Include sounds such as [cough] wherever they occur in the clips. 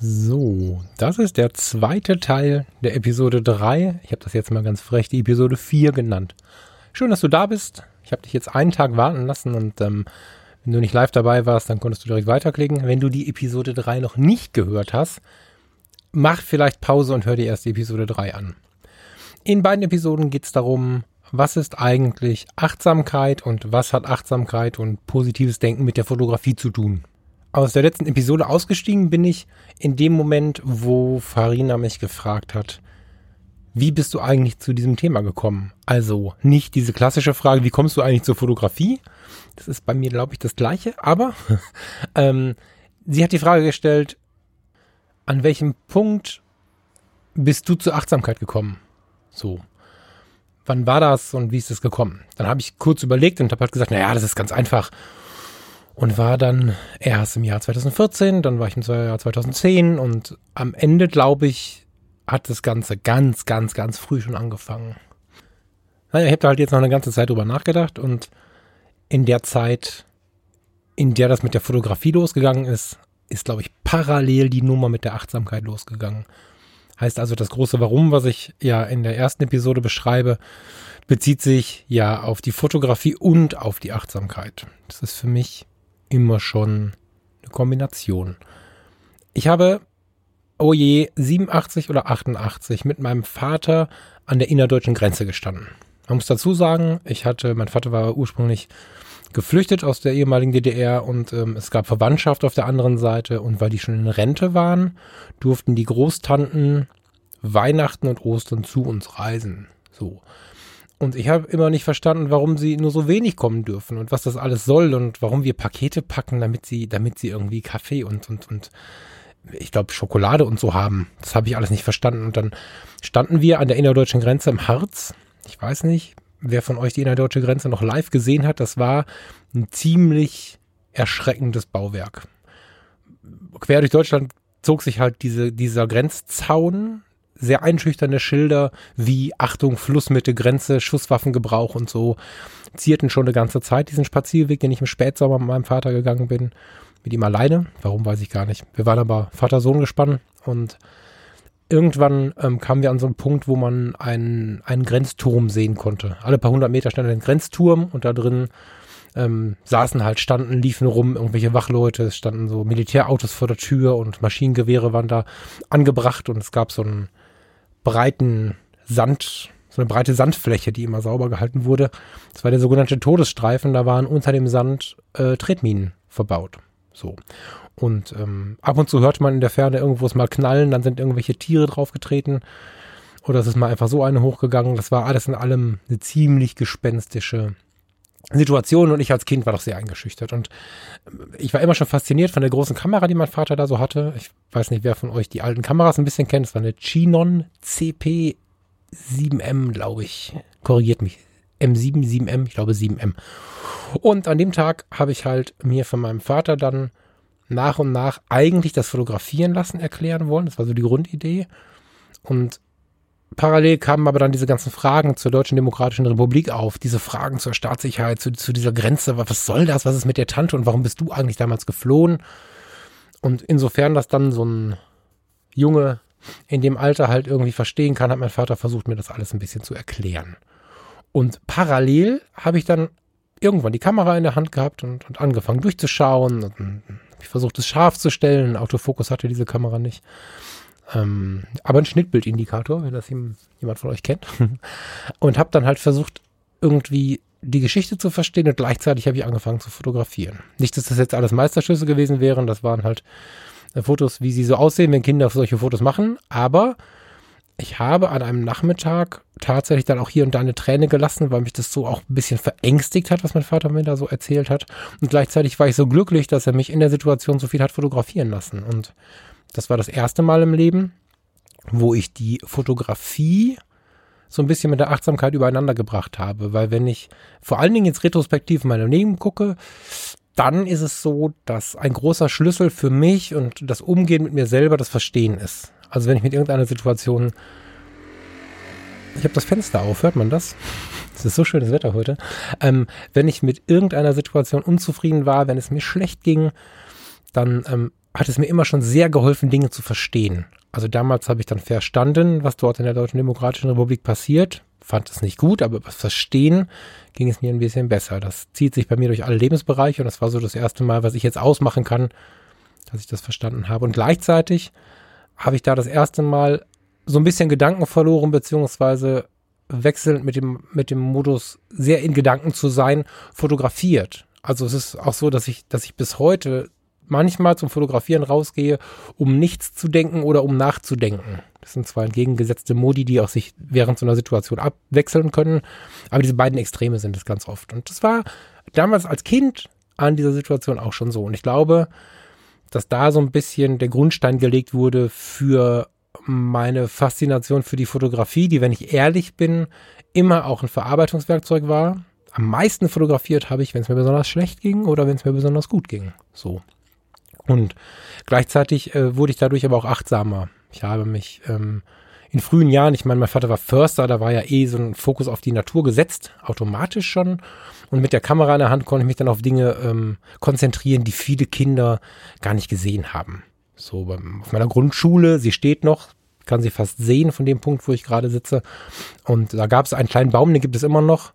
So, das ist der zweite Teil der Episode 3. Ich habe das jetzt mal ganz frech die Episode 4 genannt. Schön, dass du da bist. Ich habe dich jetzt einen Tag warten lassen und ähm, wenn du nicht live dabei warst, dann konntest du direkt weiterklicken. Wenn du die Episode 3 noch nicht gehört hast, mach vielleicht Pause und hör dir erst die Episode 3 an. In beiden Episoden geht es darum, was ist eigentlich Achtsamkeit und was hat Achtsamkeit und positives Denken mit der Fotografie zu tun aus der letzten Episode ausgestiegen bin ich in dem Moment, wo Farina mich gefragt hat, wie bist du eigentlich zu diesem Thema gekommen? Also nicht diese klassische Frage, wie kommst du eigentlich zur Fotografie? Das ist bei mir, glaube ich, das gleiche, aber [laughs] ähm, sie hat die Frage gestellt, an welchem Punkt bist du zur Achtsamkeit gekommen? So. Wann war das und wie ist es gekommen? Dann habe ich kurz überlegt und habe halt gesagt, naja, das ist ganz einfach und war dann erst im Jahr 2014, dann war ich im Jahr 2010 und am Ende, glaube ich, hat das Ganze ganz, ganz, ganz früh schon angefangen. Naja, ich habe da halt jetzt noch eine ganze Zeit drüber nachgedacht und in der Zeit, in der das mit der Fotografie losgegangen ist, ist, glaube ich, parallel die Nummer mit der Achtsamkeit losgegangen. Heißt also, das große Warum, was ich ja in der ersten Episode beschreibe, bezieht sich ja auf die Fotografie und auf die Achtsamkeit. Das ist für mich immer schon eine Kombination. Ich habe, oh je, 87 oder 88 mit meinem Vater an der innerdeutschen Grenze gestanden. Man muss dazu sagen, ich hatte, mein Vater war ursprünglich geflüchtet aus der ehemaligen DDR und ähm, es gab Verwandtschaft auf der anderen Seite und weil die schon in Rente waren, durften die Großtanten Weihnachten und Ostern zu uns reisen. So. Und ich habe immer nicht verstanden, warum sie nur so wenig kommen dürfen und was das alles soll und warum wir Pakete packen, damit sie, damit sie irgendwie Kaffee und, und, und ich glaube Schokolade und so haben. Das habe ich alles nicht verstanden. Und dann standen wir an der innerdeutschen Grenze im Harz. Ich weiß nicht, wer von euch die innerdeutsche Grenze noch live gesehen hat. Das war ein ziemlich erschreckendes Bauwerk. Quer durch Deutschland zog sich halt diese, dieser Grenzzaun sehr einschüchternde Schilder wie Achtung, Flussmitte, Grenze, Schusswaffengebrauch und so zierten schon eine ganze Zeit diesen Spazierweg, den ich im Spätsommer mit meinem Vater gegangen bin. Mit ihm alleine. Warum weiß ich gar nicht. Wir waren aber Vater-Sohn gespannt und irgendwann ähm, kamen wir an so einen Punkt, wo man einen, einen Grenzturm sehen konnte. Alle paar hundert Meter stand ein Grenzturm und da drin ähm, saßen halt, standen, liefen rum, irgendwelche Wachleute, es standen so Militärautos vor der Tür und Maschinengewehre waren da angebracht und es gab so einen breiten Sand, so eine breite Sandfläche, die immer sauber gehalten wurde. Das war der sogenannte Todesstreifen, da waren unter dem Sand äh, Tretminen verbaut. So. Und ähm, ab und zu hörte man in der Ferne irgendwo es mal knallen, dann sind irgendwelche Tiere draufgetreten. Oder es ist mal einfach so eine hochgegangen. Das war alles in allem eine ziemlich gespenstische Situation und ich als Kind war doch sehr eingeschüchtert und ich war immer schon fasziniert von der großen Kamera, die mein Vater da so hatte. Ich weiß nicht, wer von euch die alten Kameras ein bisschen kennt. Es war eine Chinon CP 7M, glaube ich. Korrigiert mich. M7, 7M, ich glaube 7M. Und an dem Tag habe ich halt mir von meinem Vater dann nach und nach eigentlich das Fotografieren lassen erklären wollen. Das war so die Grundidee. Und Parallel kamen aber dann diese ganzen Fragen zur Deutschen Demokratischen Republik auf, diese Fragen zur Staatssicherheit, zu, zu dieser Grenze, was soll das, was ist mit der Tante und warum bist du eigentlich damals geflohen? Und insofern das dann so ein Junge in dem Alter halt irgendwie verstehen kann, hat mein Vater versucht, mir das alles ein bisschen zu erklären. Und parallel habe ich dann irgendwann die Kamera in der Hand gehabt und, und angefangen durchzuschauen und, und ich versucht, es scharf zu stellen. Autofokus hatte diese Kamera nicht. Ähm, aber ein Schnittbildindikator, wenn das jemand von euch kennt. [laughs] und habe dann halt versucht, irgendwie die Geschichte zu verstehen und gleichzeitig habe ich angefangen zu fotografieren. Nicht, dass das jetzt alles Meisterschüsse gewesen wären, das waren halt äh, Fotos, wie sie so aussehen, wenn Kinder solche Fotos machen, aber ich habe an einem Nachmittag tatsächlich dann auch hier und da eine Träne gelassen, weil mich das so auch ein bisschen verängstigt hat, was mein Vater mir da so erzählt hat. Und gleichzeitig war ich so glücklich, dass er mich in der Situation so viel hat fotografieren lassen. Und Das war das erste Mal im Leben, wo ich die Fotografie so ein bisschen mit der Achtsamkeit übereinander gebracht habe. Weil wenn ich vor allen Dingen jetzt retrospektiv in meinem Leben gucke, dann ist es so, dass ein großer Schlüssel für mich und das Umgehen mit mir selber das Verstehen ist. Also wenn ich mit irgendeiner Situation, ich habe das Fenster auf, hört man das? Es ist so schönes Wetter heute. Ähm, wenn ich mit irgendeiner Situation unzufrieden war, wenn es mir schlecht ging, dann ähm, hat es mir immer schon sehr geholfen, Dinge zu verstehen. Also damals habe ich dann verstanden, was dort in der Deutschen Demokratischen Republik passiert. Fand es nicht gut, aber was Verstehen ging es mir ein bisschen besser. Das zieht sich bei mir durch alle Lebensbereiche und das war so das erste Mal, was ich jetzt ausmachen kann, dass ich das verstanden habe. Und gleichzeitig habe ich da das erste Mal so ein bisschen Gedanken verloren, beziehungsweise wechselnd mit dem, mit dem Modus sehr in Gedanken zu sein, fotografiert. Also es ist auch so, dass ich, dass ich bis heute manchmal zum Fotografieren rausgehe, um nichts zu denken oder um nachzudenken. Das sind zwei entgegengesetzte Modi, die auch sich während so einer Situation abwechseln können. Aber diese beiden Extreme sind es ganz oft. Und das war damals als Kind an dieser Situation auch schon so. Und ich glaube, dass da so ein bisschen der Grundstein gelegt wurde für meine Faszination für die Fotografie, die, wenn ich ehrlich bin, immer auch ein Verarbeitungswerkzeug war. Am meisten fotografiert habe ich, wenn es mir besonders schlecht ging oder wenn es mir besonders gut ging. So. Und gleichzeitig äh, wurde ich dadurch aber auch achtsamer. Ich habe mich ähm, in frühen Jahren, ich meine, mein Vater war Förster, da war ja eh so ein Fokus auf die Natur gesetzt, automatisch schon. Und mit der Kamera in der Hand konnte ich mich dann auf Dinge ähm, konzentrieren, die viele Kinder gar nicht gesehen haben. So beim, auf meiner Grundschule, sie steht noch, kann sie fast sehen von dem Punkt, wo ich gerade sitze. Und da gab es einen kleinen Baum, den gibt es immer noch.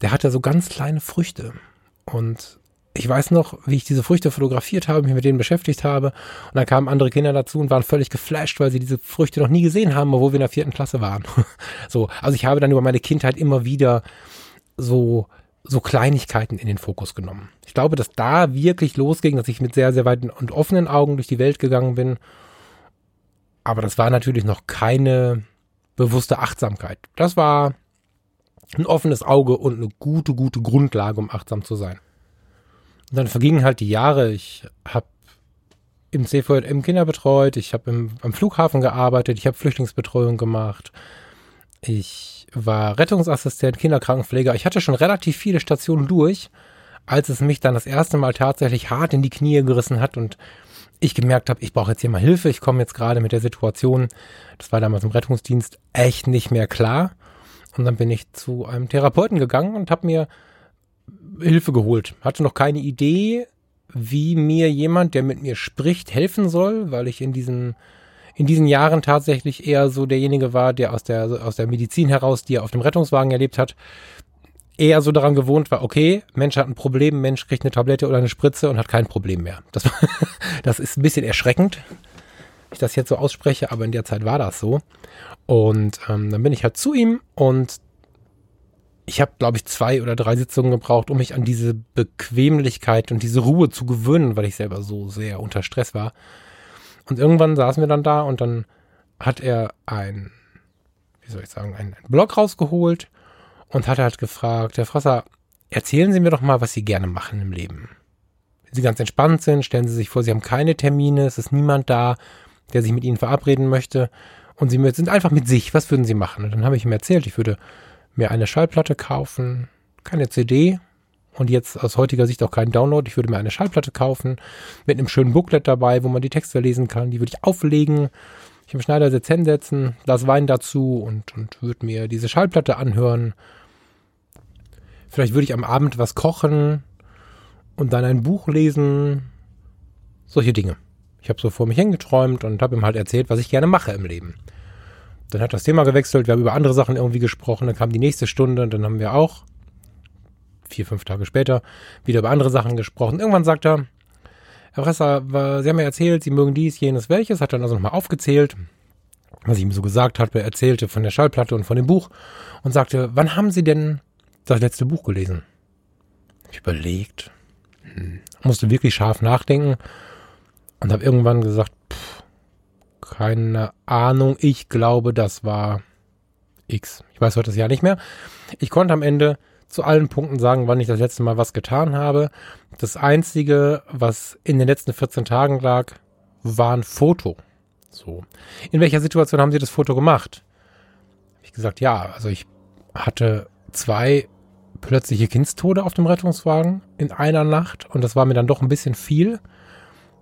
Der hatte so ganz kleine Früchte. Und ich weiß noch, wie ich diese Früchte fotografiert habe, mich mit denen beschäftigt habe. Und dann kamen andere Kinder dazu und waren völlig geflasht, weil sie diese Früchte noch nie gesehen haben, obwohl wir in der vierten Klasse waren. [laughs] so, also ich habe dann über meine Kindheit immer wieder so so Kleinigkeiten in den Fokus genommen. Ich glaube, dass da wirklich losging, dass ich mit sehr, sehr weiten und offenen Augen durch die Welt gegangen bin. Aber das war natürlich noch keine bewusste Achtsamkeit. Das war ein offenes Auge und eine gute, gute Grundlage, um achtsam zu sein. Und dann vergingen halt die Jahre. Ich habe im CVM Kinder betreut, ich habe am Flughafen gearbeitet, ich habe Flüchtlingsbetreuung gemacht, ich war Rettungsassistent, Kinderkrankenpfleger. Ich hatte schon relativ viele Stationen durch, als es mich dann das erste Mal tatsächlich hart in die Knie gerissen hat und ich gemerkt habe, ich brauche jetzt hier mal Hilfe. Ich komme jetzt gerade mit der Situation, das war damals im Rettungsdienst, echt nicht mehr klar. Und dann bin ich zu einem Therapeuten gegangen und habe mir Hilfe geholt. Hatte noch keine Idee, wie mir jemand, der mit mir spricht, helfen soll, weil ich in diesen, in diesen Jahren tatsächlich eher so derjenige war, der aus der, aus der Medizin heraus, die er auf dem Rettungswagen erlebt hat, eher so daran gewohnt war, okay, Mensch hat ein Problem, Mensch kriegt eine Tablette oder eine Spritze und hat kein Problem mehr. Das, [laughs] das ist ein bisschen erschreckend, ich das jetzt so ausspreche, aber in der Zeit war das so. Und ähm, dann bin ich halt zu ihm und ich habe, glaube ich, zwei oder drei Sitzungen gebraucht, um mich an diese Bequemlichkeit und diese Ruhe zu gewöhnen, weil ich selber so sehr unter Stress war. Und irgendwann saßen wir dann da und dann hat er ein, wie soll ich sagen, einen Blog rausgeholt und hat halt gefragt, Herr Frasser, erzählen Sie mir doch mal, was Sie gerne machen im Leben. Wenn Sie ganz entspannt sind, stellen Sie sich vor, Sie haben keine Termine, es ist niemand da, der sich mit Ihnen verabreden möchte und Sie sind einfach mit sich. Was würden Sie machen? Und dann habe ich ihm erzählt, ich würde mir eine Schallplatte kaufen, keine CD und jetzt aus heutiger Sicht auch keinen Download. Ich würde mir eine Schallplatte kaufen mit einem schönen Booklet dabei, wo man die Texte lesen kann. Die würde ich auflegen, ich im Schneidersitz hinsetzen, das Wein dazu und, und würde mir diese Schallplatte anhören. Vielleicht würde ich am Abend was kochen und dann ein Buch lesen. Solche Dinge. Ich habe so vor mich hingeträumt und habe ihm halt erzählt, was ich gerne mache im Leben. Dann hat das Thema gewechselt, wir haben über andere Sachen irgendwie gesprochen, dann kam die nächste Stunde und dann haben wir auch vier, fünf Tage später wieder über andere Sachen gesprochen. Irgendwann sagt er, Herr Fresser, Sie haben mir erzählt, Sie mögen dies, jenes, welches, hat dann also nochmal aufgezählt, was ich ihm so gesagt habe, er erzählte von der Schallplatte und von dem Buch und sagte, wann haben Sie denn das letzte Buch gelesen? Ich überlegt, hm, musste wirklich scharf nachdenken und habe irgendwann gesagt, keine Ahnung. Ich glaube, das war X. Ich weiß heute das Jahr nicht mehr. Ich konnte am Ende zu allen Punkten sagen, wann ich das letzte Mal was getan habe. Das Einzige, was in den letzten 14 Tagen lag, war ein Foto. So. In welcher Situation haben Sie das Foto gemacht? Ich gesagt, ja, also ich hatte zwei plötzliche Kindstode auf dem Rettungswagen in einer Nacht und das war mir dann doch ein bisschen viel.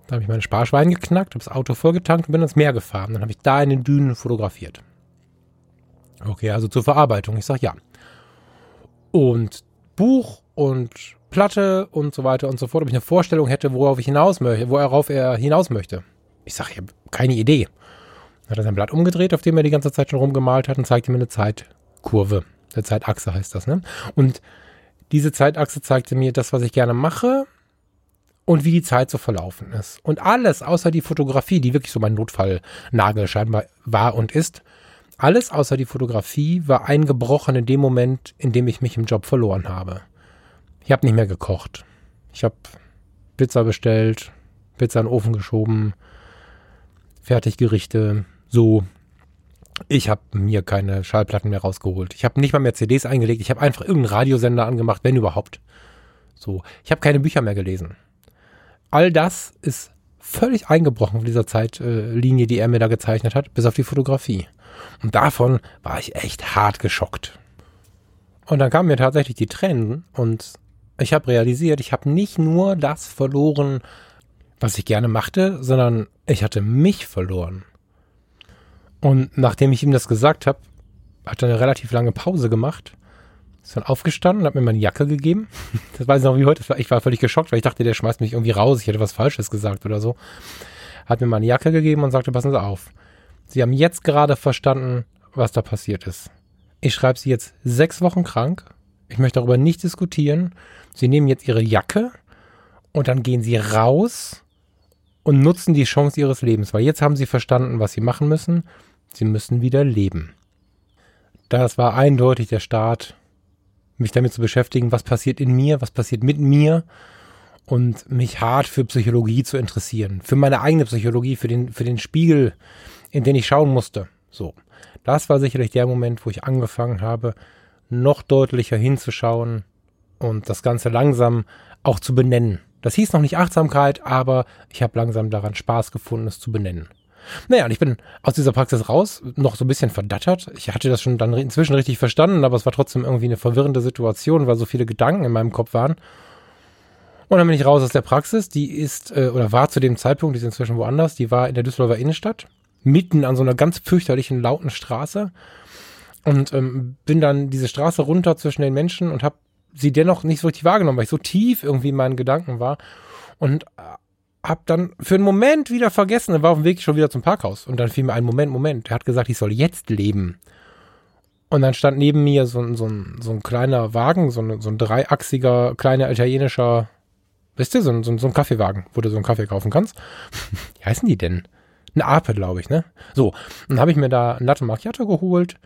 Da habe ich meine Sparschwein geknackt, habe das Auto vollgetankt und bin ins Meer gefahren. Dann habe ich da in den Dünen fotografiert. Okay, also zur Verarbeitung. Ich sage ja. Und Buch und Platte und so weiter und so fort, ob ich eine Vorstellung hätte, worauf ich hinaus möchte, worauf er hinaus möchte. Ich sage, ich habe keine Idee. Dann hat er sein Blatt umgedreht, auf dem er die ganze Zeit schon rumgemalt hat und zeigte mir eine Zeitkurve. Eine Zeitachse heißt das, ne? Und diese Zeitachse zeigte mir das, was ich gerne mache und wie die Zeit so verlaufen ist. Und alles, außer die Fotografie, die wirklich so mein Notfallnagel scheinbar war und ist, alles außer die Fotografie war eingebrochen in dem Moment, in dem ich mich im Job verloren habe. Ich habe nicht mehr gekocht. Ich habe Pizza bestellt, Pizza in den Ofen geschoben, Fertiggerichte, so. Ich habe mir keine Schallplatten mehr rausgeholt. Ich habe nicht mal mehr CDs eingelegt. Ich habe einfach irgendeinen Radiosender angemacht, wenn überhaupt. So. Ich habe keine Bücher mehr gelesen. All das ist völlig eingebrochen von dieser Zeitlinie, die er mir da gezeichnet hat, bis auf die Fotografie. Und davon war ich echt hart geschockt. Und dann kamen mir tatsächlich die Tränen und ich habe realisiert, ich habe nicht nur das verloren, was ich gerne machte, sondern ich hatte mich verloren. Und nachdem ich ihm das gesagt habe, hat er eine relativ lange Pause gemacht. Ist dann aufgestanden, hat mir meine Jacke gegeben. [laughs] Das weiß ich noch wie heute. Ich war völlig geschockt, weil ich dachte, der schmeißt mich irgendwie raus. Ich hätte was Falsches gesagt oder so. Hat mir meine Jacke gegeben und sagte, passen Sie auf. Sie haben jetzt gerade verstanden, was da passiert ist. Ich schreibe Sie jetzt sechs Wochen krank. Ich möchte darüber nicht diskutieren. Sie nehmen jetzt Ihre Jacke und dann gehen Sie raus und nutzen die Chance Ihres Lebens, weil jetzt haben Sie verstanden, was Sie machen müssen. Sie müssen wieder leben. Das war eindeutig der Start, mich damit zu beschäftigen, was passiert in mir, was passiert mit mir und mich hart für Psychologie zu interessieren. Für meine eigene Psychologie, für den, für den Spiegel, in den ich schauen musste. So. Das war sicherlich der Moment, wo ich angefangen habe, noch deutlicher hinzuschauen und das Ganze langsam auch zu benennen. Das hieß noch nicht Achtsamkeit, aber ich habe langsam daran Spaß gefunden, es zu benennen. Naja, und ich bin aus dieser Praxis raus, noch so ein bisschen verdattert. Ich hatte das schon dann inzwischen richtig verstanden, aber es war trotzdem irgendwie eine verwirrende Situation, weil so viele Gedanken in meinem Kopf waren. Und dann bin ich raus aus der Praxis. Die ist, äh, oder war zu dem Zeitpunkt, die ist inzwischen woanders, die war in der Düsseldorfer Innenstadt, mitten an so einer ganz fürchterlichen, lauten Straße. Und ähm, bin dann diese Straße runter zwischen den Menschen und habe sie dennoch nicht so richtig wahrgenommen, weil ich so tief irgendwie in meinen Gedanken war. Und äh, hab dann für einen Moment wieder vergessen, er war auf dem Weg schon wieder zum Parkhaus. Und dann fiel mir ein Moment, Moment. Er hat gesagt, ich soll jetzt leben. Und dann stand neben mir so, so, ein, so ein kleiner Wagen, so ein, so ein dreiachsiger, kleiner italienischer, wisst ihr, so ein, so, ein, so ein Kaffeewagen, wo du so einen Kaffee kaufen kannst. [laughs] Wie heißen die denn? Eine Ape, glaube ich, ne? So, dann habe ich mir da ein Latte Macchiato geholt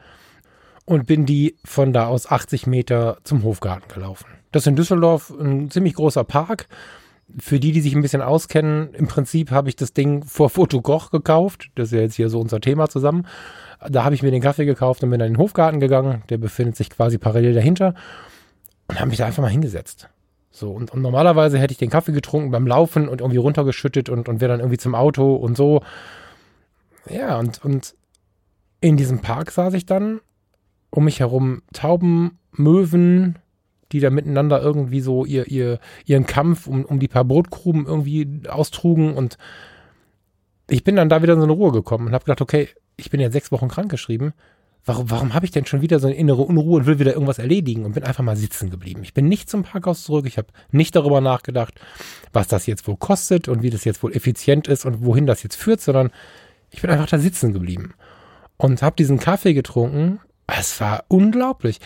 und bin die von da aus 80 Meter zum Hofgarten gelaufen. Das ist in Düsseldorf ein ziemlich großer Park für die, die sich ein bisschen auskennen, im Prinzip habe ich das Ding vor Fotokoch gekauft. Das ist ja jetzt hier so unser Thema zusammen. Da habe ich mir den Kaffee gekauft und bin in den Hofgarten gegangen. Der befindet sich quasi parallel dahinter und habe mich da einfach mal hingesetzt. So, und, und, normalerweise hätte ich den Kaffee getrunken beim Laufen und irgendwie runtergeschüttet und, und wäre dann irgendwie zum Auto und so. Ja, und, und in diesem Park saß ich dann. Um mich herum Tauben, Möwen, die da miteinander irgendwie so ihr, ihr, ihren Kampf um, um die paar Brotkrumen irgendwie austrugen. Und ich bin dann da wieder in so eine Ruhe gekommen und habe gedacht, okay, ich bin ja sechs Wochen krankgeschrieben. Warum, warum habe ich denn schon wieder so eine innere Unruhe und will wieder irgendwas erledigen und bin einfach mal sitzen geblieben? Ich bin nicht zum Parkhaus zurück. Ich habe nicht darüber nachgedacht, was das jetzt wohl kostet und wie das jetzt wohl effizient ist und wohin das jetzt führt, sondern ich bin einfach da sitzen geblieben und habe diesen Kaffee getrunken. Es war unglaublich.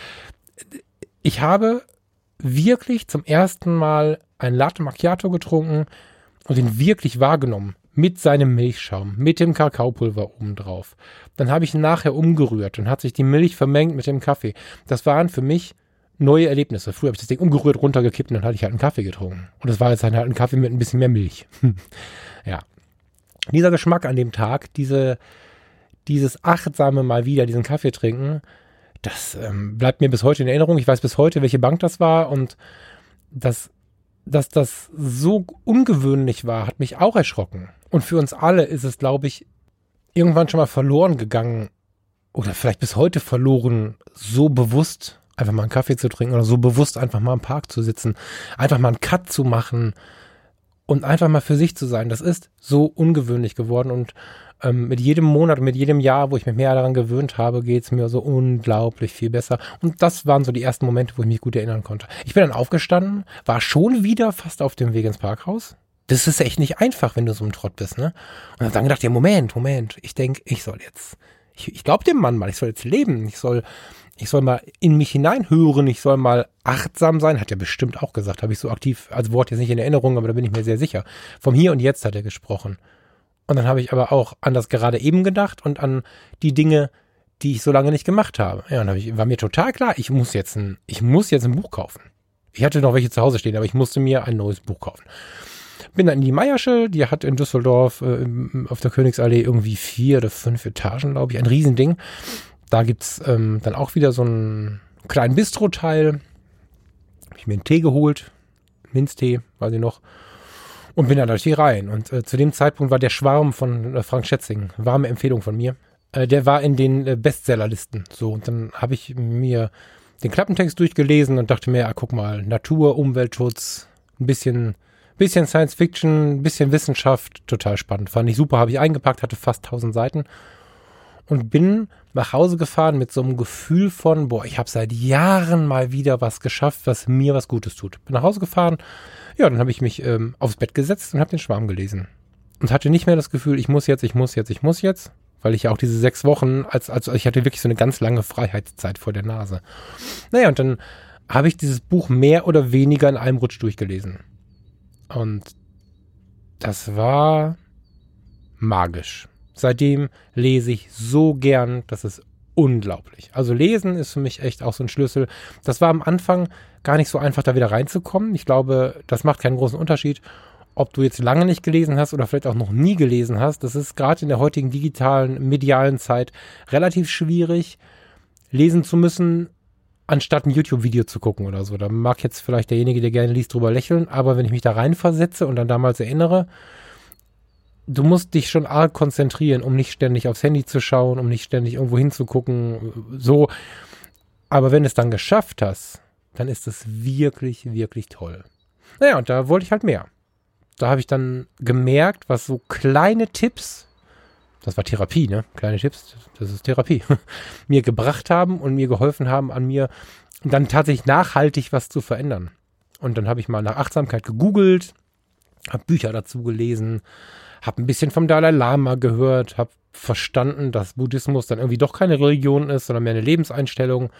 Ich habe wirklich zum ersten Mal ein Latte Macchiato getrunken und ihn wirklich wahrgenommen. Mit seinem Milchschaum, mit dem Kakaopulver obendrauf. Dann habe ich ihn nachher umgerührt und hat sich die Milch vermengt mit dem Kaffee. Das waren für mich neue Erlebnisse. Früher habe ich das Ding umgerührt, runtergekippt und dann hatte ich halt einen Kaffee getrunken. Und das war jetzt halt ein Kaffee mit ein bisschen mehr Milch. [laughs] ja. Dieser Geschmack an dem Tag, diese, dieses achtsame mal wieder diesen Kaffee trinken, das ähm, bleibt mir bis heute in Erinnerung. Ich weiß bis heute, welche Bank das war und das, dass das so ungewöhnlich war, hat mich auch erschrocken. Und für uns alle ist es, glaube ich, irgendwann schon mal verloren gegangen oder vielleicht bis heute verloren, so bewusst einfach mal einen Kaffee zu trinken oder so bewusst einfach mal im Park zu sitzen, einfach mal einen Cut zu machen und einfach mal für sich zu sein. Das ist so ungewöhnlich geworden und ähm, mit jedem Monat, mit jedem Jahr, wo ich mich mehr daran gewöhnt habe, geht es mir so unglaublich viel besser. Und das waren so die ersten Momente, wo ich mich gut erinnern konnte. Ich bin dann aufgestanden, war schon wieder fast auf dem Weg ins Parkhaus. Das ist echt nicht einfach, wenn du so im Trott bist, ne? Und hab dann gedacht, ja, Moment, Moment, ich denke, ich soll jetzt, ich, ich glaube dem Mann mal, ich soll jetzt leben, ich soll, ich soll mal in mich hineinhören, ich soll mal achtsam sein, hat er bestimmt auch gesagt, habe ich so aktiv als Wort jetzt nicht in Erinnerung, aber da bin ich mir sehr sicher. Vom Hier und Jetzt hat er gesprochen. Und dann habe ich aber auch an das gerade eben gedacht und an die Dinge, die ich so lange nicht gemacht habe. Ja, und ich, war mir total klar, ich muss jetzt ein, ich muss jetzt ein Buch kaufen. Ich hatte noch welche zu Hause stehen, aber ich musste mir ein neues Buch kaufen. Bin dann in die Meiersche, die hat in Düsseldorf äh, auf der Königsallee irgendwie vier oder fünf Etagen, glaube ich, ein Riesending. Da gibt's ähm, dann auch wieder so einen kleinen Bistro-Teil. Habe ich mir einen Tee geholt, Minztee, weiß ich noch und bin dann die Reihen. Und äh, zu dem Zeitpunkt war der Schwarm von äh, Frank Schätzing, warme Empfehlung von mir, äh, der war in den äh, Bestsellerlisten. So, und dann habe ich mir den Klappentext durchgelesen und dachte mir, ah, guck mal, Natur, Umweltschutz, ein bisschen, bisschen Science Fiction, ein bisschen Wissenschaft, total spannend. Fand ich super, habe ich eingepackt, hatte fast 1000 Seiten und bin nach Hause gefahren mit so einem Gefühl von, boah, ich habe seit Jahren mal wieder was geschafft, was mir was Gutes tut. Bin nach Hause gefahren, ja, dann habe ich mich ähm, aufs Bett gesetzt und habe den Schwarm gelesen. Und hatte nicht mehr das Gefühl, ich muss jetzt, ich muss jetzt, ich muss jetzt, weil ich ja auch diese sechs Wochen, als, als ich hatte wirklich so eine ganz lange Freiheitszeit vor der Nase. Naja, und dann habe ich dieses Buch mehr oder weniger in einem Rutsch durchgelesen. Und das war magisch. Seitdem lese ich so gern, das ist unglaublich. Also lesen ist für mich echt auch so ein Schlüssel. Das war am Anfang gar nicht so einfach, da wieder reinzukommen. Ich glaube, das macht keinen großen Unterschied, ob du jetzt lange nicht gelesen hast oder vielleicht auch noch nie gelesen hast. Das ist gerade in der heutigen digitalen, medialen Zeit relativ schwierig, lesen zu müssen, anstatt ein YouTube-Video zu gucken oder so. Da mag jetzt vielleicht derjenige, der gerne liest, drüber lächeln, aber wenn ich mich da reinversetze und dann damals erinnere, du musst dich schon arg konzentrieren, um nicht ständig aufs Handy zu schauen, um nicht ständig irgendwo hinzugucken, so. Aber wenn du es dann geschafft hast, dann ist es wirklich, wirklich toll. Naja, und da wollte ich halt mehr. Da habe ich dann gemerkt, was so kleine Tipps, das war Therapie, ne? Kleine Tipps, das ist Therapie, [laughs] mir gebracht haben und mir geholfen haben, an mir dann tatsächlich nachhaltig was zu verändern. Und dann habe ich mal nach Achtsamkeit gegoogelt, habe Bücher dazu gelesen, habe ein bisschen vom Dalai Lama gehört, habe verstanden, dass Buddhismus dann irgendwie doch keine Religion ist, sondern mehr eine Lebenseinstellung.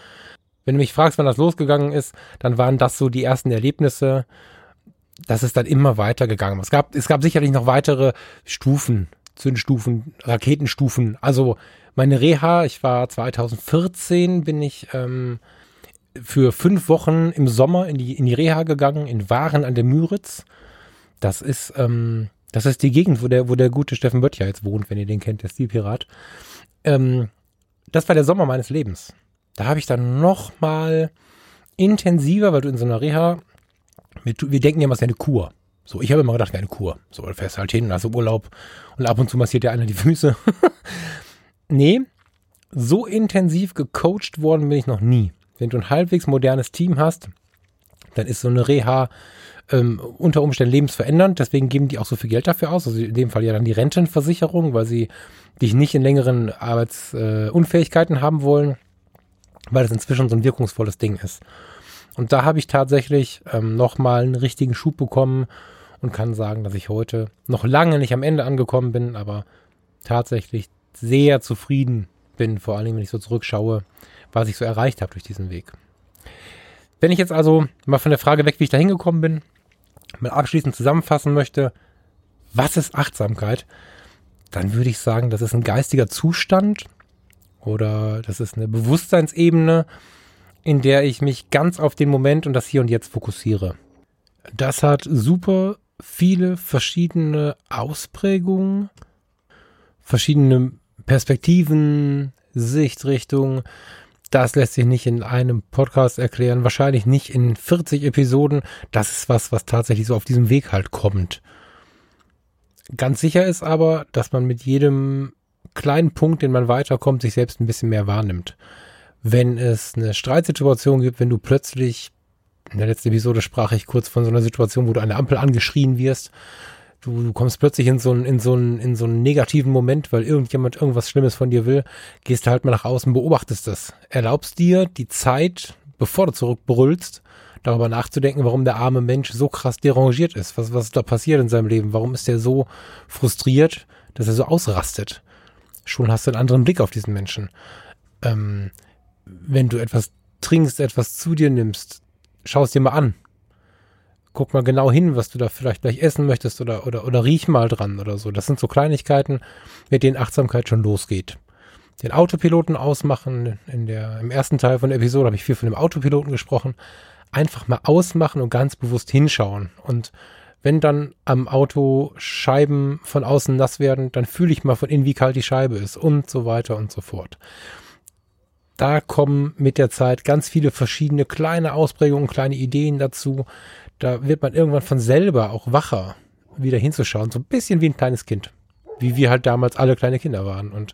Wenn du mich fragst, wann das losgegangen ist, dann waren das so die ersten Erlebnisse. Das ist dann immer weitergegangen. Es gab, es gab sicherlich noch weitere Stufen, Zündstufen, Raketenstufen. Also meine Reha, ich war 2014, bin ich ähm, für fünf Wochen im Sommer in die, in die Reha gegangen, in Waren an der Müritz. Das ist ähm, das ist die Gegend, wo der, wo der gute Steffen Böttcher jetzt wohnt, wenn ihr den kennt, der Stilpirat. Ähm, das war der Sommer meines Lebens. Da habe ich dann noch mal intensiver, weil du in so einer Reha, wir, wir denken ja immer, es ist eine Kur. So, ich habe immer gedacht, eine Kur. So, du fährst halt hin, hast du Urlaub und ab und zu massiert dir einer die Füße. [laughs] nee, so intensiv gecoacht worden bin ich noch nie. Wenn du ein halbwegs modernes Team hast, dann ist so eine Reha ähm, unter Umständen lebensverändernd. Deswegen geben die auch so viel Geld dafür aus. Also in dem Fall ja dann die Rentenversicherung, weil sie dich nicht in längeren Arbeitsunfähigkeiten äh, haben wollen, weil das inzwischen so ein wirkungsvolles Ding ist. Und da habe ich tatsächlich ähm, nochmal einen richtigen Schub bekommen und kann sagen, dass ich heute noch lange nicht am Ende angekommen bin, aber tatsächlich sehr zufrieden bin, vor allem wenn ich so zurückschaue, was ich so erreicht habe durch diesen Weg. Wenn ich jetzt also mal von der Frage weg, wie ich da hingekommen bin, mal abschließend zusammenfassen möchte, was ist Achtsamkeit, dann würde ich sagen, das ist ein geistiger Zustand oder das ist eine Bewusstseinsebene, in der ich mich ganz auf den Moment und das Hier und Jetzt fokussiere. Das hat super viele verschiedene Ausprägungen, verschiedene Perspektiven, Sichtrichtungen. Das lässt sich nicht in einem Podcast erklären, wahrscheinlich nicht in 40 Episoden. Das ist was, was tatsächlich so auf diesem Weg halt kommt. Ganz sicher ist aber, dass man mit jedem kleinen Punkt, den man weiterkommt, sich selbst ein bisschen mehr wahrnimmt. Wenn es eine Streitsituation gibt, wenn du plötzlich, in der letzten Episode sprach ich kurz von so einer Situation, wo du eine Ampel angeschrien wirst, du, du kommst plötzlich in so einen, in so einen, in so einen negativen Moment, weil irgendjemand irgendwas Schlimmes von dir will, gehst du halt mal nach außen, beobachtest das, erlaubst dir die Zeit, bevor du zurückbrüllst, darüber nachzudenken, warum der arme Mensch so krass derangiert ist. Was, was da passiert in seinem Leben? Warum ist er so frustriert, dass er so ausrastet? Schon hast du einen anderen Blick auf diesen Menschen. Ähm, wenn du etwas trinkst, etwas zu dir nimmst, schau es dir mal an. Guck mal genau hin, was du da vielleicht gleich essen möchtest oder, oder, oder riech mal dran oder so. Das sind so Kleinigkeiten, mit denen Achtsamkeit schon losgeht. Den Autopiloten ausmachen. In der, Im ersten Teil von der Episode habe ich viel von dem Autopiloten gesprochen einfach mal ausmachen und ganz bewusst hinschauen. Und wenn dann am Auto Scheiben von außen nass werden, dann fühle ich mal von innen, wie kalt die Scheibe ist und so weiter und so fort. Da kommen mit der Zeit ganz viele verschiedene kleine Ausprägungen, kleine Ideen dazu. Da wird man irgendwann von selber auch wacher, wieder hinzuschauen. So ein bisschen wie ein kleines Kind. Wie wir halt damals alle kleine Kinder waren. Und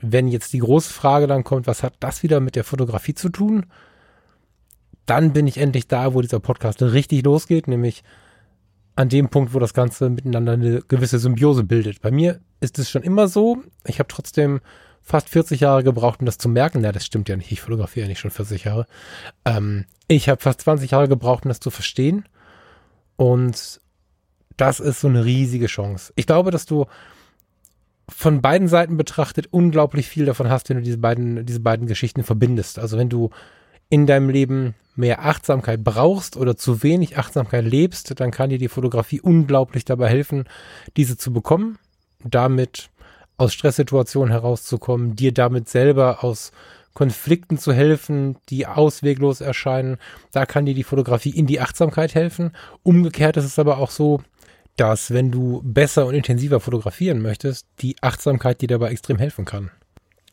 wenn jetzt die große Frage dann kommt, was hat das wieder mit der Fotografie zu tun? dann bin ich endlich da, wo dieser Podcast richtig losgeht, nämlich an dem Punkt, wo das Ganze miteinander eine gewisse Symbiose bildet. Bei mir ist es schon immer so. Ich habe trotzdem fast 40 Jahre gebraucht, um das zu merken. Na, das stimmt ja nicht. Ich fotografiere ja nicht schon 40 Jahre. Ähm, ich habe fast 20 Jahre gebraucht, um das zu verstehen. Und das ist so eine riesige Chance. Ich glaube, dass du von beiden Seiten betrachtet unglaublich viel davon hast, wenn du diese beiden, diese beiden Geschichten verbindest. Also wenn du in deinem Leben mehr Achtsamkeit brauchst oder zu wenig Achtsamkeit lebst, dann kann dir die Fotografie unglaublich dabei helfen, diese zu bekommen, damit aus Stresssituationen herauszukommen, dir damit selber aus Konflikten zu helfen, die ausweglos erscheinen. Da kann dir die Fotografie in die Achtsamkeit helfen. Umgekehrt ist es aber auch so, dass wenn du besser und intensiver fotografieren möchtest, die Achtsamkeit dir dabei extrem helfen kann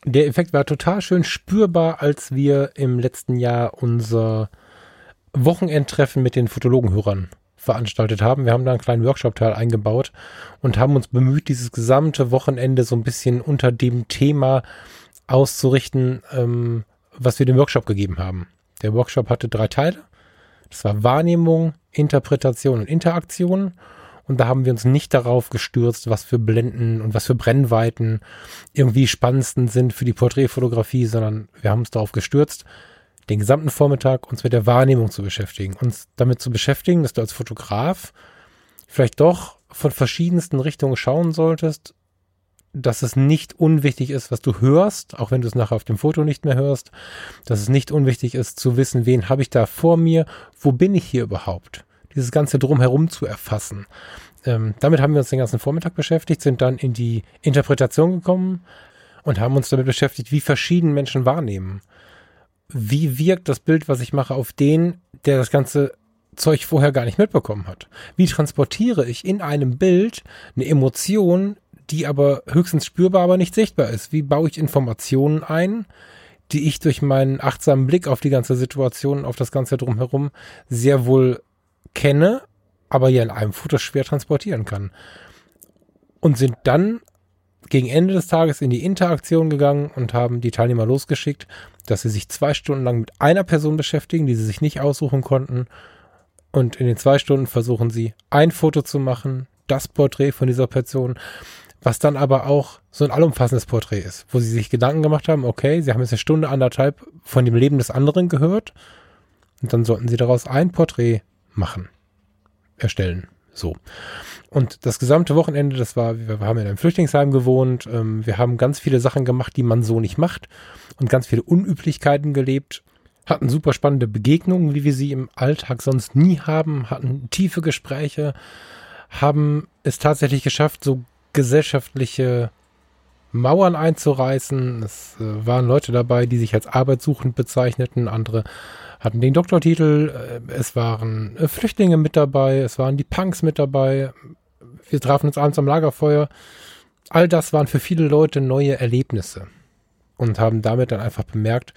der Effekt war total schön spürbar, als wir im letzten Jahr unser Wochenendtreffen mit den Fotologenhörern veranstaltet haben. Wir haben da einen kleinen Workshop-Teil eingebaut und haben uns bemüht, dieses gesamte Wochenende so ein bisschen unter dem Thema auszurichten, ähm, was wir dem Workshop gegeben haben. Der Workshop hatte drei Teile. Das war Wahrnehmung, Interpretation und Interaktion. Und da haben wir uns nicht darauf gestürzt, was für Blenden und was für Brennweiten irgendwie spannendsten sind für die Porträtfotografie, sondern wir haben uns darauf gestürzt, den gesamten Vormittag uns mit der Wahrnehmung zu beschäftigen, uns damit zu beschäftigen, dass du als Fotograf vielleicht doch von verschiedensten Richtungen schauen solltest, dass es nicht unwichtig ist, was du hörst, auch wenn du es nachher auf dem Foto nicht mehr hörst, dass es nicht unwichtig ist zu wissen, wen habe ich da vor mir, wo bin ich hier überhaupt? dieses ganze Drumherum zu erfassen. Ähm, damit haben wir uns den ganzen Vormittag beschäftigt, sind dann in die Interpretation gekommen und haben uns damit beschäftigt, wie verschieden Menschen wahrnehmen. Wie wirkt das Bild, was ich mache, auf den, der das ganze Zeug vorher gar nicht mitbekommen hat? Wie transportiere ich in einem Bild eine Emotion, die aber höchstens spürbar, aber nicht sichtbar ist? Wie baue ich Informationen ein, die ich durch meinen achtsamen Blick auf die ganze Situation, auf das Ganze drumherum sehr wohl kenne, aber ja in einem Foto schwer transportieren kann. Und sind dann gegen Ende des Tages in die Interaktion gegangen und haben die Teilnehmer losgeschickt, dass sie sich zwei Stunden lang mit einer Person beschäftigen, die sie sich nicht aussuchen konnten. Und in den zwei Stunden versuchen sie, ein Foto zu machen, das Porträt von dieser Person, was dann aber auch so ein allumfassendes Porträt ist, wo sie sich Gedanken gemacht haben, okay, sie haben jetzt eine Stunde, anderthalb von dem Leben des anderen gehört und dann sollten sie daraus ein Porträt machen, erstellen. So. Und das gesamte Wochenende, das war, wir haben in einem Flüchtlingsheim gewohnt, ähm, wir haben ganz viele Sachen gemacht, die man so nicht macht und ganz viele Unüblichkeiten gelebt, hatten super spannende Begegnungen, wie wir sie im Alltag sonst nie haben, hatten tiefe Gespräche, haben es tatsächlich geschafft, so gesellschaftliche Mauern einzureißen. Es äh, waren Leute dabei, die sich als arbeitssuchend bezeichneten, andere hatten den Doktortitel, äh, es waren äh, Flüchtlinge mit dabei, es waren die Punks mit dabei, wir trafen uns abends am Lagerfeuer. All das waren für viele Leute neue Erlebnisse und haben damit dann einfach bemerkt,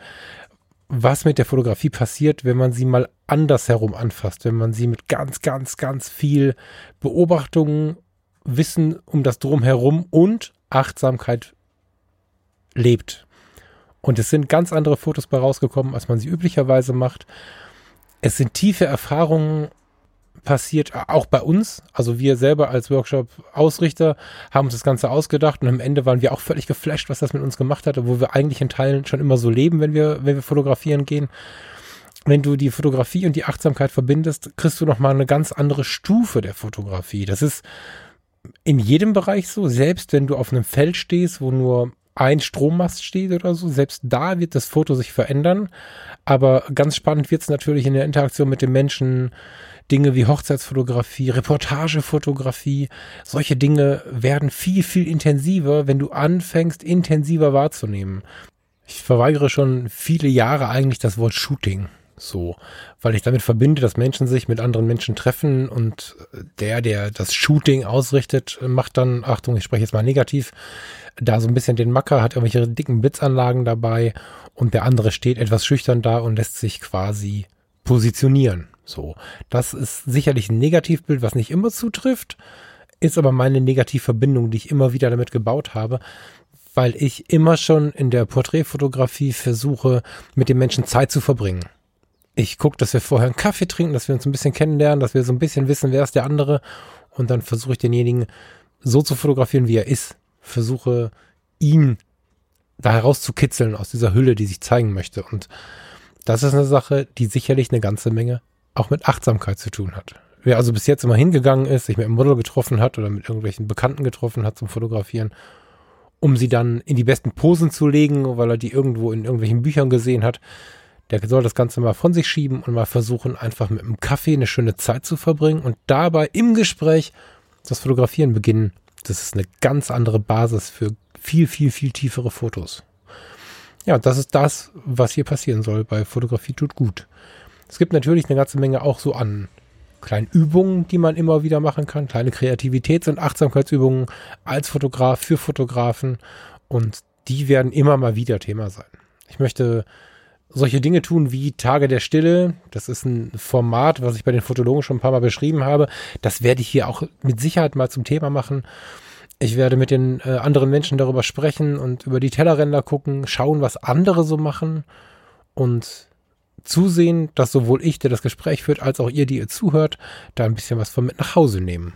was mit der Fotografie passiert, wenn man sie mal andersherum anfasst, wenn man sie mit ganz, ganz, ganz viel Beobachtungen Wissen um das Drumherum und Achtsamkeit lebt. Und es sind ganz andere Fotos bei rausgekommen, als man sie üblicherweise macht. Es sind tiefe Erfahrungen passiert, auch bei uns. Also wir selber als Workshop-Ausrichter haben uns das Ganze ausgedacht und am Ende waren wir auch völlig geflasht, was das mit uns gemacht hat, wo wir eigentlich in Teilen schon immer so leben, wenn wir, wenn wir fotografieren gehen. Wenn du die Fotografie und die Achtsamkeit verbindest, kriegst du nochmal eine ganz andere Stufe der Fotografie. Das ist in jedem Bereich so, selbst wenn du auf einem Feld stehst, wo nur ein Strommast steht oder so, selbst da wird das Foto sich verändern. Aber ganz spannend wird es natürlich in der Interaktion mit den Menschen. Dinge wie Hochzeitsfotografie, Reportagefotografie, solche Dinge werden viel, viel intensiver, wenn du anfängst, intensiver wahrzunehmen. Ich verweigere schon viele Jahre eigentlich das Wort Shooting. So, weil ich damit verbinde, dass Menschen sich mit anderen Menschen treffen und der, der das Shooting ausrichtet, macht dann, Achtung, ich spreche jetzt mal negativ, da so ein bisschen den Macker, hat irgendwelche dicken Blitzanlagen dabei und der andere steht etwas schüchtern da und lässt sich quasi positionieren. So, das ist sicherlich ein Negativbild, was nicht immer zutrifft, ist aber meine Negativverbindung, die ich immer wieder damit gebaut habe, weil ich immer schon in der Porträtfotografie versuche, mit den Menschen Zeit zu verbringen. Ich gucke, dass wir vorher einen Kaffee trinken, dass wir uns ein bisschen kennenlernen, dass wir so ein bisschen wissen, wer ist der andere und dann versuche ich denjenigen so zu fotografieren, wie er ist versuche, ihn da herauszukitzeln aus dieser Hülle, die sich zeigen möchte. Und das ist eine Sache, die sicherlich eine ganze Menge auch mit Achtsamkeit zu tun hat. Wer also bis jetzt immer hingegangen ist, sich mit einem Model getroffen hat oder mit irgendwelchen Bekannten getroffen hat zum Fotografieren, um sie dann in die besten Posen zu legen, weil er die irgendwo in irgendwelchen Büchern gesehen hat, der soll das Ganze mal von sich schieben und mal versuchen, einfach mit einem Kaffee eine schöne Zeit zu verbringen und dabei im Gespräch das Fotografieren beginnen das ist eine ganz andere Basis für viel, viel, viel tiefere Fotos. Ja, das ist das, was hier passieren soll bei Fotografie tut gut. Es gibt natürlich eine ganze Menge auch so an kleinen Übungen, die man immer wieder machen kann, kleine Kreativitäts- und Achtsamkeitsübungen als Fotograf für Fotografen und die werden immer mal wieder Thema sein. Ich möchte solche Dinge tun wie Tage der Stille. Das ist ein Format, was ich bei den Fotologen schon ein paar Mal beschrieben habe. Das werde ich hier auch mit Sicherheit mal zum Thema machen. Ich werde mit den äh, anderen Menschen darüber sprechen und über die Tellerränder gucken, schauen, was andere so machen und zusehen, dass sowohl ich, der das Gespräch führt, als auch ihr, die ihr zuhört, da ein bisschen was von mit nach Hause nehmen.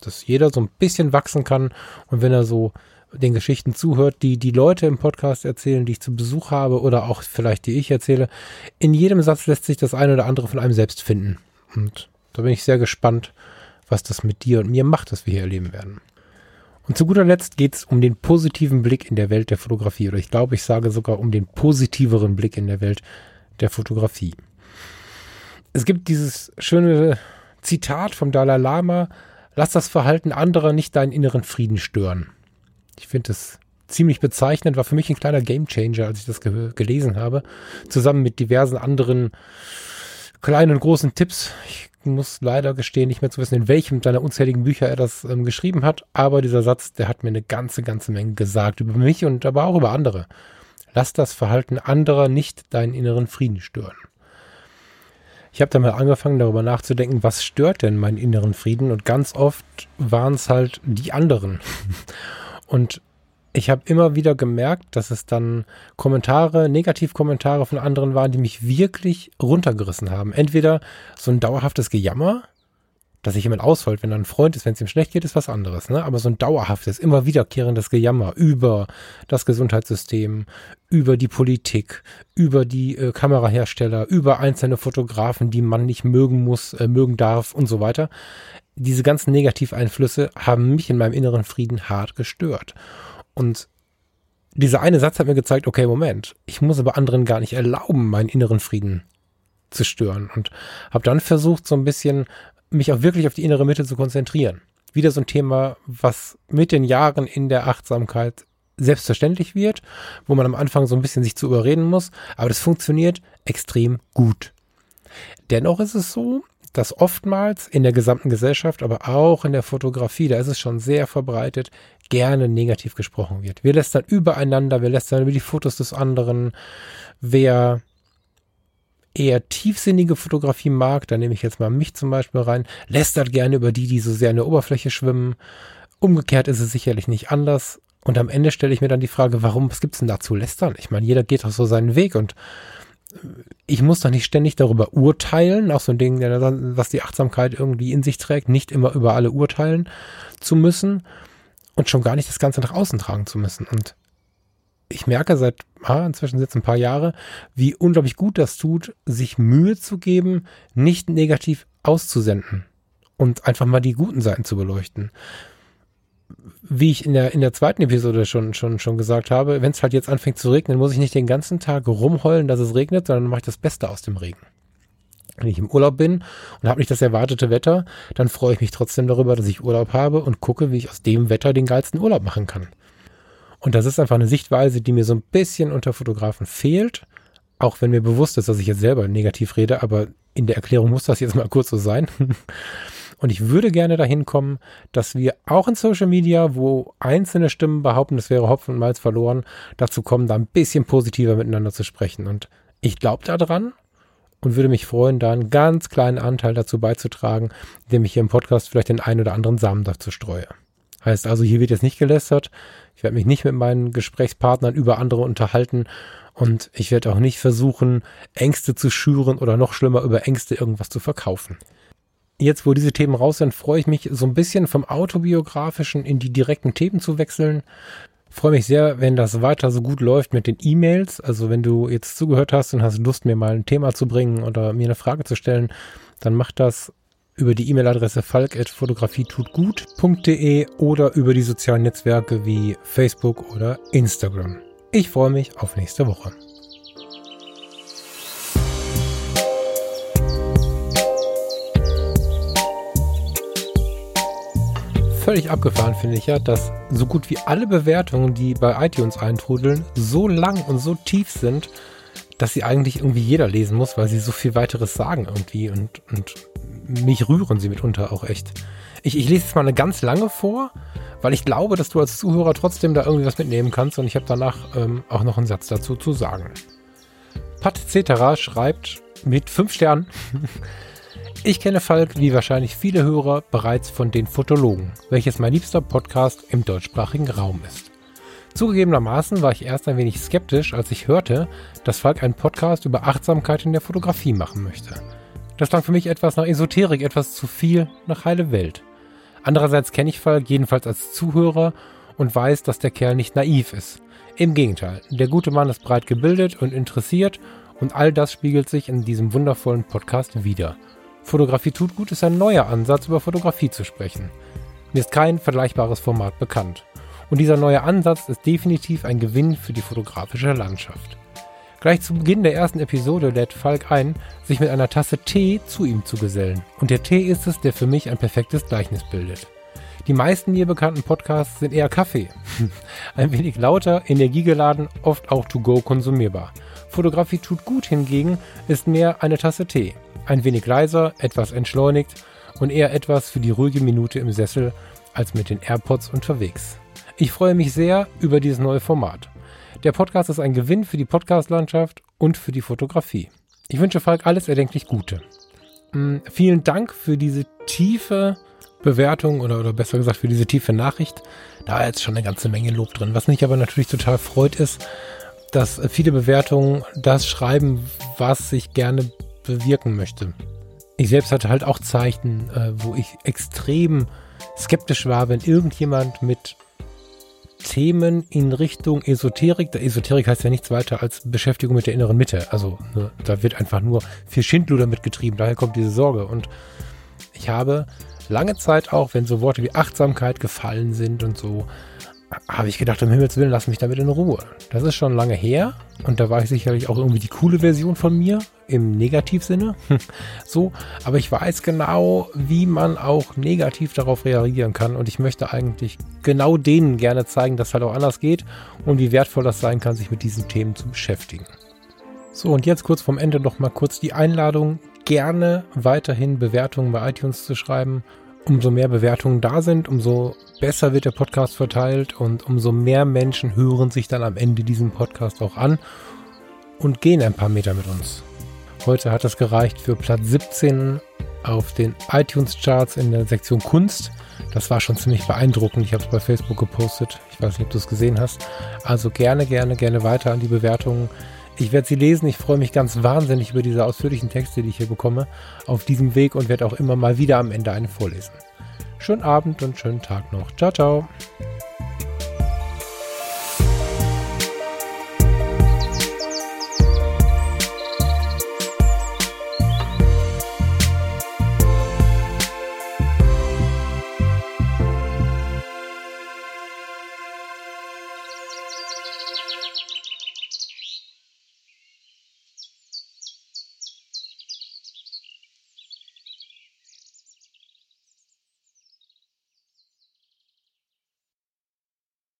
Dass jeder so ein bisschen wachsen kann und wenn er so den Geschichten zuhört, die die Leute im Podcast erzählen, die ich zu Besuch habe oder auch vielleicht die ich erzähle, in jedem Satz lässt sich das eine oder andere von einem selbst finden. Und da bin ich sehr gespannt, was das mit dir und mir macht, dass wir hier erleben werden. Und zu guter Letzt geht es um den positiven Blick in der Welt der Fotografie. Oder ich glaube, ich sage sogar um den positiveren Blick in der Welt der Fotografie. Es gibt dieses schöne Zitat vom Dalai Lama, lass das Verhalten anderer nicht deinen inneren Frieden stören. Ich finde es ziemlich bezeichnend, war für mich ein kleiner Gamechanger, als ich das ge gelesen habe, zusammen mit diversen anderen kleinen und großen Tipps. Ich muss leider gestehen, nicht mehr zu wissen, in welchem seiner unzähligen Bücher er das ähm, geschrieben hat, aber dieser Satz, der hat mir eine ganze, ganze Menge gesagt über mich und aber auch über andere. Lass das Verhalten anderer nicht deinen inneren Frieden stören. Ich habe dann mal angefangen, darüber nachzudenken, was stört denn meinen inneren Frieden? Und ganz oft waren es halt die anderen. Und ich habe immer wieder gemerkt, dass es dann Kommentare, Negativkommentare von anderen waren, die mich wirklich runtergerissen haben. Entweder so ein dauerhaftes Gejammer, dass sich jemand ausfällt, wenn er ein Freund ist, wenn es ihm schlecht geht, ist was anderes. Ne? Aber so ein dauerhaftes, immer wiederkehrendes Gejammer über das Gesundheitssystem, über die Politik, über die äh, Kamerahersteller, über einzelne Fotografen, die man nicht mögen muss, äh, mögen darf und so weiter diese ganzen Negativeinflüsse haben mich in meinem inneren Frieden hart gestört. Und dieser eine Satz hat mir gezeigt, okay, Moment, ich muss aber anderen gar nicht erlauben, meinen inneren Frieden zu stören. Und habe dann versucht, so ein bisschen mich auch wirklich auf die innere Mitte zu konzentrieren. Wieder so ein Thema, was mit den Jahren in der Achtsamkeit selbstverständlich wird, wo man am Anfang so ein bisschen sich zu überreden muss, aber das funktioniert extrem gut. Dennoch ist es so, dass oftmals in der gesamten Gesellschaft, aber auch in der Fotografie, da ist es schon sehr verbreitet, gerne negativ gesprochen wird. Wir lästern übereinander, wir lästern über die Fotos des anderen. Wer eher tiefsinnige Fotografie mag, da nehme ich jetzt mal mich zum Beispiel rein, lästert gerne über die, die so sehr in der Oberfläche schwimmen. Umgekehrt ist es sicherlich nicht anders. Und am Ende stelle ich mir dann die Frage, warum, was gibt's denn da zu lästern? Ich meine, jeder geht doch so seinen Weg und ich muss doch nicht ständig darüber urteilen, auch so ein Ding, was die Achtsamkeit irgendwie in sich trägt, nicht immer über alle urteilen zu müssen und schon gar nicht das Ganze nach außen tragen zu müssen. Und ich merke seit ah, inzwischen jetzt ein paar Jahre, wie unglaublich gut das tut, sich Mühe zu geben, nicht negativ auszusenden und einfach mal die guten Seiten zu beleuchten wie ich in der, in der zweiten Episode schon, schon, schon gesagt habe, wenn es halt jetzt anfängt zu regnen, muss ich nicht den ganzen Tag rumheulen, dass es regnet, sondern mache ich das Beste aus dem Regen. Wenn ich im Urlaub bin und habe nicht das erwartete Wetter, dann freue ich mich trotzdem darüber, dass ich Urlaub habe und gucke, wie ich aus dem Wetter den geilsten Urlaub machen kann. Und das ist einfach eine Sichtweise, die mir so ein bisschen unter Fotografen fehlt, auch wenn mir bewusst ist, dass ich jetzt selber negativ rede, aber in der Erklärung muss das jetzt mal kurz so sein. [laughs] Und ich würde gerne dahin kommen, dass wir auch in Social Media, wo einzelne Stimmen behaupten, es wäre Hopfen und Malz verloren, dazu kommen, da ein bisschen positiver miteinander zu sprechen. Und ich glaube daran und würde mich freuen, da einen ganz kleinen Anteil dazu beizutragen, indem ich hier im Podcast vielleicht den einen oder anderen Samen dazu streue. Heißt also, hier wird jetzt nicht gelästert. Ich werde mich nicht mit meinen Gesprächspartnern über andere unterhalten und ich werde auch nicht versuchen, Ängste zu schüren oder noch schlimmer über Ängste irgendwas zu verkaufen jetzt, wo diese Themen raus sind, freue ich mich so ein bisschen vom autobiografischen in die direkten Themen zu wechseln. Freue mich sehr, wenn das weiter so gut läuft mit den E-Mails. Also wenn du jetzt zugehört hast und hast Lust, mir mal ein Thema zu bringen oder mir eine Frage zu stellen, dann mach das über die E-Mail-Adresse falk.fotografietutgut.de oder über die sozialen Netzwerke wie Facebook oder Instagram. Ich freue mich auf nächste Woche. Völlig abgefahren, finde ich ja, dass so gut wie alle Bewertungen, die bei iTunes eintrudeln, so lang und so tief sind, dass sie eigentlich irgendwie jeder lesen muss, weil sie so viel weiteres sagen irgendwie und, und mich rühren sie mitunter auch echt. Ich, ich lese jetzt mal eine ganz lange vor, weil ich glaube, dass du als Zuhörer trotzdem da irgendwie was mitnehmen kannst und ich habe danach ähm, auch noch einen Satz dazu zu sagen. Pat Cetera schreibt mit fünf Sternen. [laughs] Ich kenne Falk, wie wahrscheinlich viele Hörer, bereits von den Fotologen, welches mein liebster Podcast im deutschsprachigen Raum ist. Zugegebenermaßen war ich erst ein wenig skeptisch, als ich hörte, dass Falk einen Podcast über Achtsamkeit in der Fotografie machen möchte. Das klang für mich etwas nach Esoterik, etwas zu viel nach heile Welt. Andererseits kenne ich Falk jedenfalls als Zuhörer und weiß, dass der Kerl nicht naiv ist. Im Gegenteil, der gute Mann ist breit gebildet und interessiert und all das spiegelt sich in diesem wundervollen Podcast wieder. Fotografie tut gut ist ein neuer Ansatz, über Fotografie zu sprechen. Mir ist kein vergleichbares Format bekannt. Und dieser neue Ansatz ist definitiv ein Gewinn für die fotografische Landschaft. Gleich zu Beginn der ersten Episode lädt Falk ein, sich mit einer Tasse Tee zu ihm zu gesellen. Und der Tee ist es, der für mich ein perfektes Gleichnis bildet. Die meisten mir bekannten Podcasts sind eher Kaffee. [laughs] ein wenig lauter, energiegeladen, oft auch to go konsumierbar. Fotografie tut gut hingegen ist mehr eine Tasse Tee. Ein wenig leiser, etwas entschleunigt und eher etwas für die ruhige Minute im Sessel als mit den AirPods unterwegs. Ich freue mich sehr über dieses neue Format. Der Podcast ist ein Gewinn für die Podcast-Landschaft und für die Fotografie. Ich wünsche Falk alles erdenklich Gute. Hm, vielen Dank für diese tiefe Bewertung oder, oder besser gesagt für diese tiefe Nachricht. Da ist schon eine ganze Menge Lob drin. Was mich aber natürlich total freut ist, dass viele Bewertungen das schreiben, was ich gerne bewirken möchte. Ich selbst hatte halt auch Zeichen, äh, wo ich extrem skeptisch war, wenn irgendjemand mit Themen in Richtung Esoterik, der Esoterik heißt ja nichts weiter als Beschäftigung mit der inneren Mitte. Also ne, da wird einfach nur viel Schindluder mitgetrieben, daher kommt diese Sorge. Und ich habe lange Zeit auch, wenn so Worte wie Achtsamkeit gefallen sind und so, habe ich gedacht, um Himmels Willen, lass mich damit in Ruhe. Das ist schon lange her und da war ich sicherlich auch irgendwie die coole Version von mir im Negativsinne. [laughs] so, aber ich weiß genau, wie man auch negativ darauf reagieren kann und ich möchte eigentlich genau denen gerne zeigen, dass es halt auch anders geht und wie wertvoll das sein kann, sich mit diesen Themen zu beschäftigen. So, und jetzt kurz vom Ende noch mal kurz die Einladung, gerne weiterhin Bewertungen bei iTunes zu schreiben umso mehr Bewertungen da sind, umso besser wird der Podcast verteilt und umso mehr Menschen hören sich dann am Ende diesen Podcast auch an und gehen ein paar Meter mit uns. Heute hat es gereicht für Platz 17 auf den iTunes-Charts in der Sektion Kunst. Das war schon ziemlich beeindruckend. Ich habe es bei Facebook gepostet. Ich weiß nicht, ob du es gesehen hast. Also gerne, gerne, gerne weiter an die Bewertungen. Ich werde sie lesen. Ich freue mich ganz wahnsinnig über diese ausführlichen Texte, die ich hier bekomme, auf diesem Weg und werde auch immer mal wieder am Ende eine vorlesen. Schönen Abend und schönen Tag noch. Ciao, ciao.